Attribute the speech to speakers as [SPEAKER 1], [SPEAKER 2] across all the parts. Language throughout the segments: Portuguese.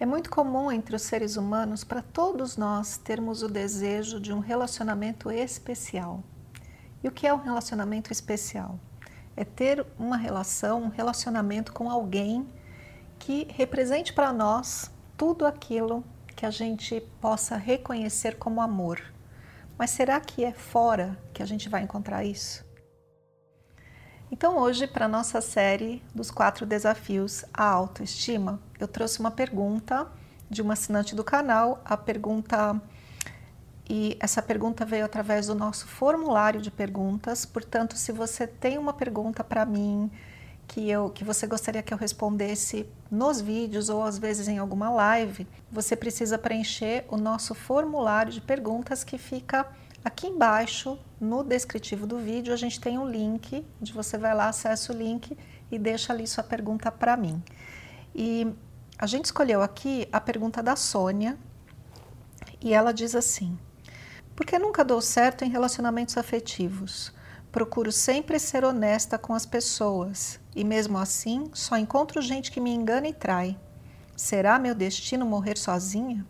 [SPEAKER 1] É muito comum entre os seres humanos para todos nós termos o desejo de um relacionamento especial. E o que é um relacionamento especial? É ter uma relação, um relacionamento com alguém que represente para nós tudo aquilo que a gente possa reconhecer como amor. Mas será que é fora que a gente vai encontrar isso? Então, hoje, para nossa série dos quatro desafios à autoestima, eu trouxe uma pergunta de uma assinante do canal. A pergunta, e essa pergunta veio através do nosso formulário de perguntas. Portanto, se você tem uma pergunta para mim, que, eu, que você gostaria que eu respondesse nos vídeos ou às vezes em alguma live, você precisa preencher o nosso formulário de perguntas que fica Aqui embaixo, no descritivo do vídeo, a gente tem um link, onde você vai lá, acessa o link e deixa ali sua pergunta para mim. E a gente escolheu aqui a pergunta da Sônia, e ela diz assim: Por que nunca dou certo em relacionamentos afetivos? Procuro sempre ser honesta com as pessoas e, mesmo assim, só encontro gente que me engana e trai. Será meu destino morrer sozinha?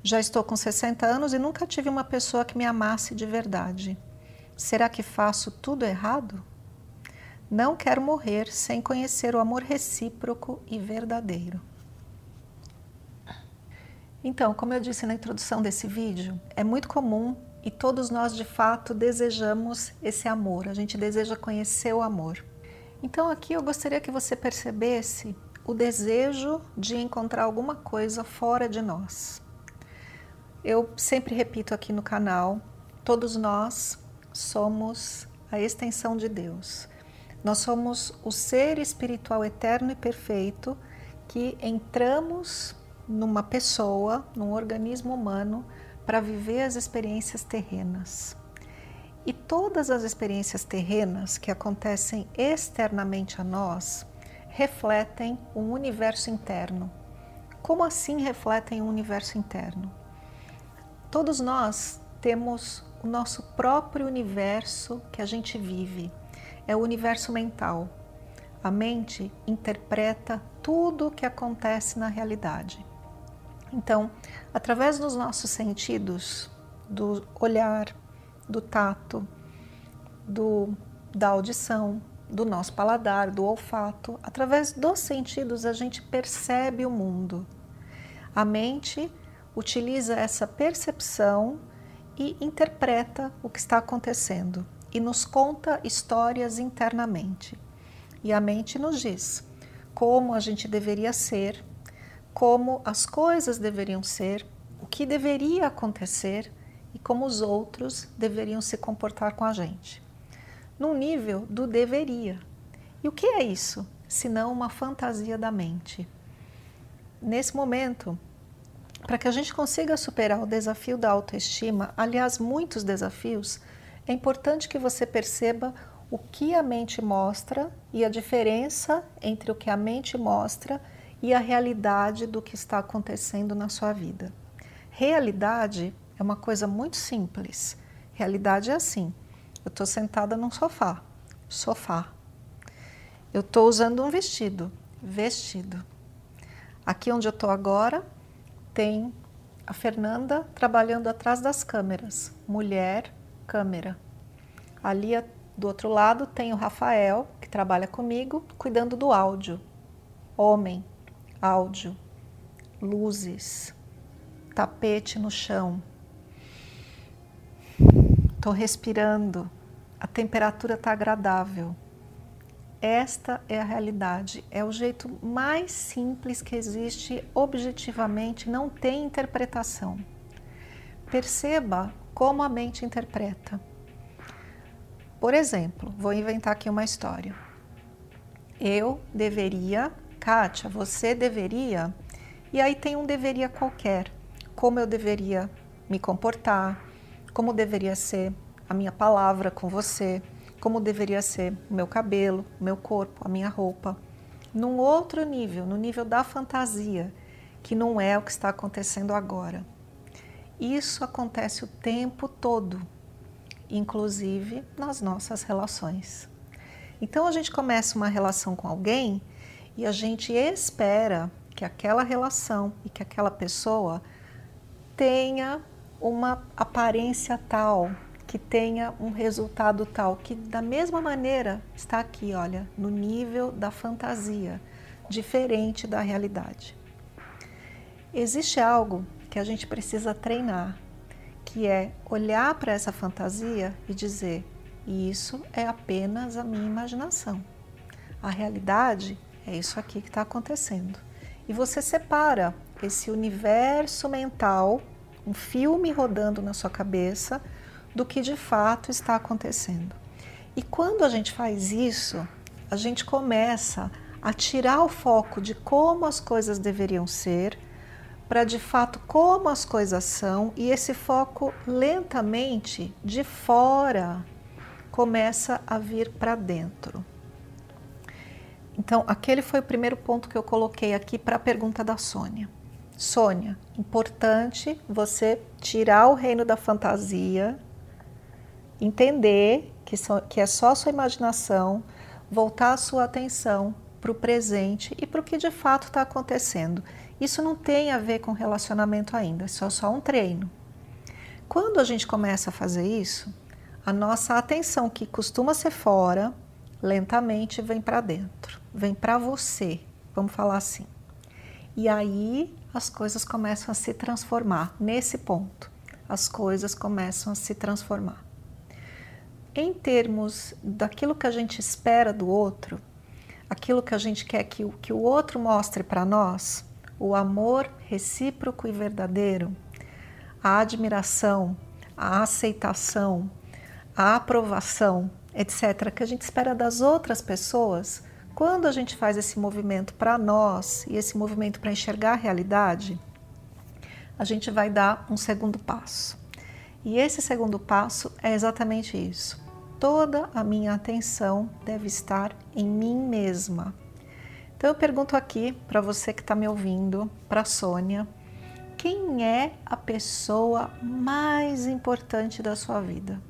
[SPEAKER 1] Já estou com 60 anos e nunca tive uma pessoa que me amasse de verdade. Será que faço tudo errado? Não quero morrer sem conhecer o amor recíproco e verdadeiro. Então, como eu disse na introdução desse vídeo, é muito comum e todos nós de fato desejamos esse amor, a gente deseja conhecer o amor. Então, aqui eu gostaria que você percebesse o desejo de encontrar alguma coisa fora de nós. Eu sempre repito aqui no canal: todos nós somos a extensão de Deus. Nós somos o ser espiritual eterno e perfeito que entramos numa pessoa, num organismo humano, para viver as experiências terrenas. E todas as experiências terrenas que acontecem externamente a nós refletem um universo interno. Como assim refletem um universo interno? Todos nós temos o nosso próprio universo que a gente vive. É o universo mental. A mente interpreta tudo o que acontece na realidade. Então, através dos nossos sentidos, do olhar, do tato, do, da audição, do nosso paladar, do olfato, através dos sentidos a gente percebe o mundo. A mente utiliza essa percepção e interpreta o que está acontecendo e nos conta histórias internamente. E a mente nos diz como a gente deveria ser, como as coisas deveriam ser, o que deveria acontecer e como os outros deveriam se comportar com a gente. No nível do deveria. E o que é isso? Senão uma fantasia da mente. Nesse momento, para que a gente consiga superar o desafio da autoestima, aliás, muitos desafios, é importante que você perceba o que a mente mostra e a diferença entre o que a mente mostra e a realidade do que está acontecendo na sua vida. Realidade é uma coisa muito simples. Realidade é assim: eu estou sentada num sofá, sofá. Eu estou usando um vestido, vestido. Aqui onde eu estou agora, tem a Fernanda trabalhando atrás das câmeras, mulher, câmera. Ali do outro lado tem o Rafael, que trabalha comigo, cuidando do áudio. Homem, áudio, luzes, tapete no chão. Estou respirando, a temperatura está agradável. Esta é a realidade, é o jeito mais simples que existe objetivamente, não tem interpretação. Perceba como a mente interpreta. Por exemplo, vou inventar aqui uma história. Eu deveria, Kátia, você deveria, e aí tem um deveria qualquer, como eu deveria me comportar, como deveria ser a minha palavra com você, como deveria ser o meu cabelo, o meu corpo, a minha roupa. Num outro nível, no nível da fantasia, que não é o que está acontecendo agora. Isso acontece o tempo todo, inclusive nas nossas relações. Então a gente começa uma relação com alguém e a gente espera que aquela relação e que aquela pessoa tenha uma aparência tal, que tenha um resultado tal, que da mesma maneira está aqui, olha, no nível da fantasia, diferente da realidade. Existe algo que a gente precisa treinar, que é olhar para essa fantasia e dizer: isso é apenas a minha imaginação. A realidade é isso aqui que está acontecendo. E você separa esse universo mental, um filme rodando na sua cabeça, do que de fato está acontecendo. E quando a gente faz isso, a gente começa a tirar o foco de como as coisas deveriam ser para de fato como as coisas são e esse foco lentamente de fora começa a vir para dentro. Então, aquele foi o primeiro ponto que eu coloquei aqui para a pergunta da Sônia. Sônia, importante você tirar o reino da fantasia, entender que, so, que é só a sua imaginação, voltar a sua atenção para o presente e para o que de fato está acontecendo. Isso não tem a ver com relacionamento ainda, isso é só um treino. Quando a gente começa a fazer isso, a nossa atenção, que costuma ser fora, lentamente vem para dentro vem para você, vamos falar assim. E aí as coisas começam a se transformar nesse ponto. As coisas começam a se transformar. Em termos daquilo que a gente espera do outro, aquilo que a gente quer que, que o outro mostre para nós, o amor recíproco e verdadeiro, a admiração, a aceitação, a aprovação, etc., que a gente espera das outras pessoas, quando a gente faz esse movimento para nós e esse movimento para enxergar a realidade, a gente vai dar um segundo passo. E esse segundo passo é exatamente isso. Toda a minha atenção deve estar em mim mesma. Então eu pergunto aqui para você que está me ouvindo, para Sônia, quem é a pessoa mais importante da sua vida?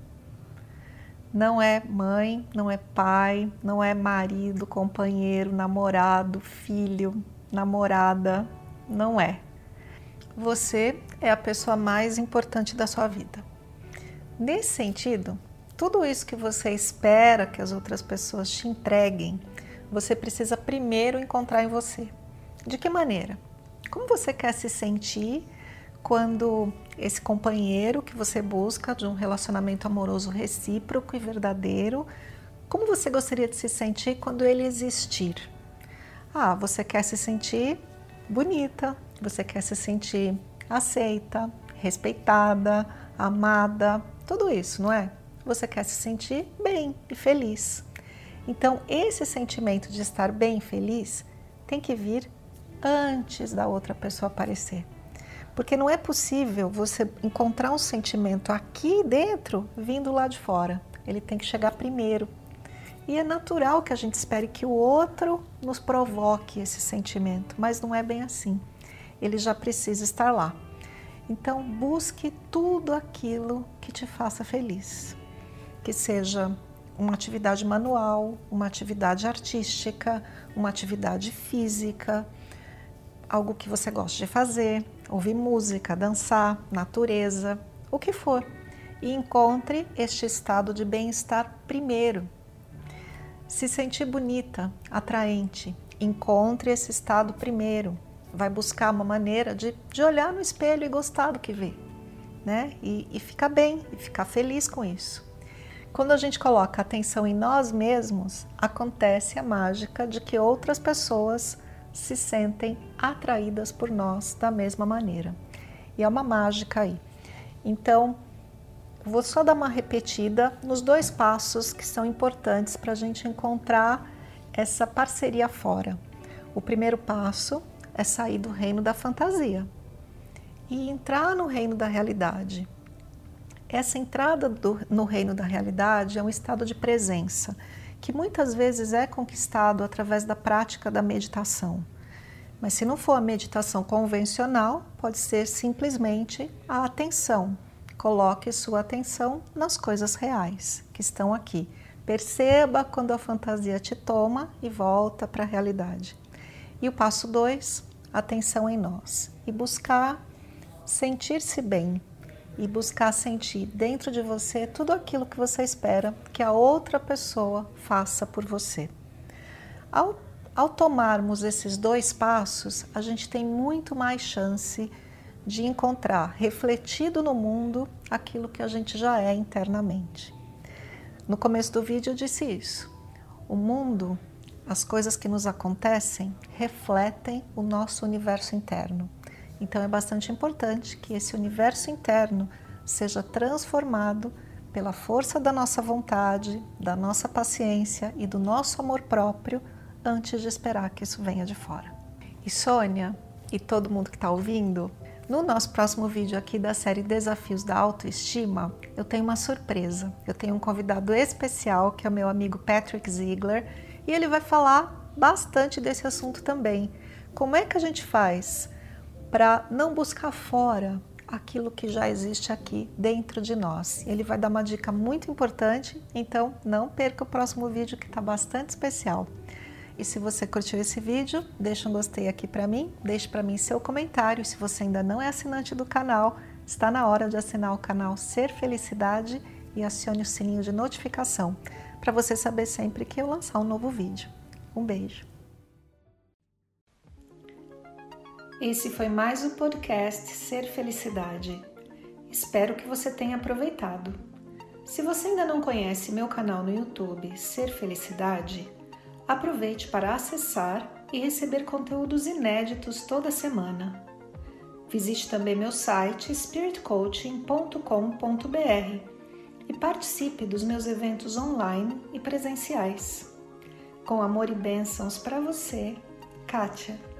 [SPEAKER 1] Não é mãe, não é pai, não é marido, companheiro, namorado, filho, namorada. Não é. Você é a pessoa mais importante da sua vida. Nesse sentido, tudo isso que você espera que as outras pessoas te entreguem, você precisa primeiro encontrar em você. De que maneira? Como você quer se sentir quando esse companheiro que você busca de um relacionamento amoroso recíproco e verdadeiro, como você gostaria de se sentir quando ele existir? Ah, você quer se sentir bonita, você quer se sentir aceita, respeitada, amada, tudo isso, não é? Você quer se sentir bem e feliz. Então, esse sentimento de estar bem feliz tem que vir antes da outra pessoa aparecer. Porque não é possível você encontrar um sentimento aqui dentro vindo lá de fora. Ele tem que chegar primeiro. E é natural que a gente espere que o outro nos provoque esse sentimento, mas não é bem assim. Ele já precisa estar lá. Então, busque tudo aquilo que te faça feliz. Que seja uma atividade manual, uma atividade artística, uma atividade física, algo que você gosta de fazer, ouvir música, dançar, natureza, o que for. E encontre este estado de bem-estar primeiro. Se sentir bonita, atraente, encontre esse estado primeiro. Vai buscar uma maneira de, de olhar no espelho e gostar do que vê, né? E, e ficar bem, e ficar feliz com isso. Quando a gente coloca atenção em nós mesmos, acontece a mágica de que outras pessoas se sentem atraídas por nós da mesma maneira. E é uma mágica aí. Então, vou só dar uma repetida nos dois passos que são importantes para a gente encontrar essa parceria fora. O primeiro passo é sair do reino da fantasia. e entrar no reino da realidade. Essa entrada do, no reino da realidade é um estado de presença que muitas vezes é conquistado através da prática da meditação. Mas se não for a meditação convencional, pode ser simplesmente a atenção. Coloque sua atenção nas coisas reais que estão aqui. Perceba quando a fantasia te toma e volta para a realidade. E o passo 2, atenção em nós e buscar sentir-se bem e buscar sentir dentro de você tudo aquilo que você espera que a outra pessoa faça por você. Ao, ao tomarmos esses dois passos, a gente tem muito mais chance de encontrar refletido no mundo aquilo que a gente já é internamente. No começo do vídeo eu disse isso. O mundo, as coisas que nos acontecem, refletem o nosso universo interno. Então é bastante importante que esse universo interno seja transformado pela força da nossa vontade, da nossa paciência e do nosso amor próprio antes de esperar que isso venha de fora. E Sônia e todo mundo que está ouvindo, no nosso próximo vídeo aqui da série Desafios da Autoestima, eu tenho uma surpresa. Eu tenho um convidado especial que é o meu amigo Patrick Ziegler e ele vai falar bastante desse assunto também. Como é que a gente faz para não buscar fora aquilo que já existe aqui dentro de nós. Ele vai dar uma dica muito importante, então não perca o próximo vídeo que está bastante especial. E se você curtiu esse vídeo, deixa um gostei aqui para mim, deixe para mim seu comentário. Se você ainda não é assinante do canal, está na hora de assinar o canal Ser Felicidade e acione o sininho de notificação para você saber sempre que eu lançar um novo vídeo. Um beijo! Esse foi mais o podcast Ser Felicidade. Espero que você tenha aproveitado. Se você ainda não conhece meu canal no YouTube Ser Felicidade, aproveite para acessar e receber conteúdos inéditos toda semana. Visite também meu site spiritcoaching.com.br e participe dos meus eventos online e presenciais. Com amor e bênçãos para você, Kátia.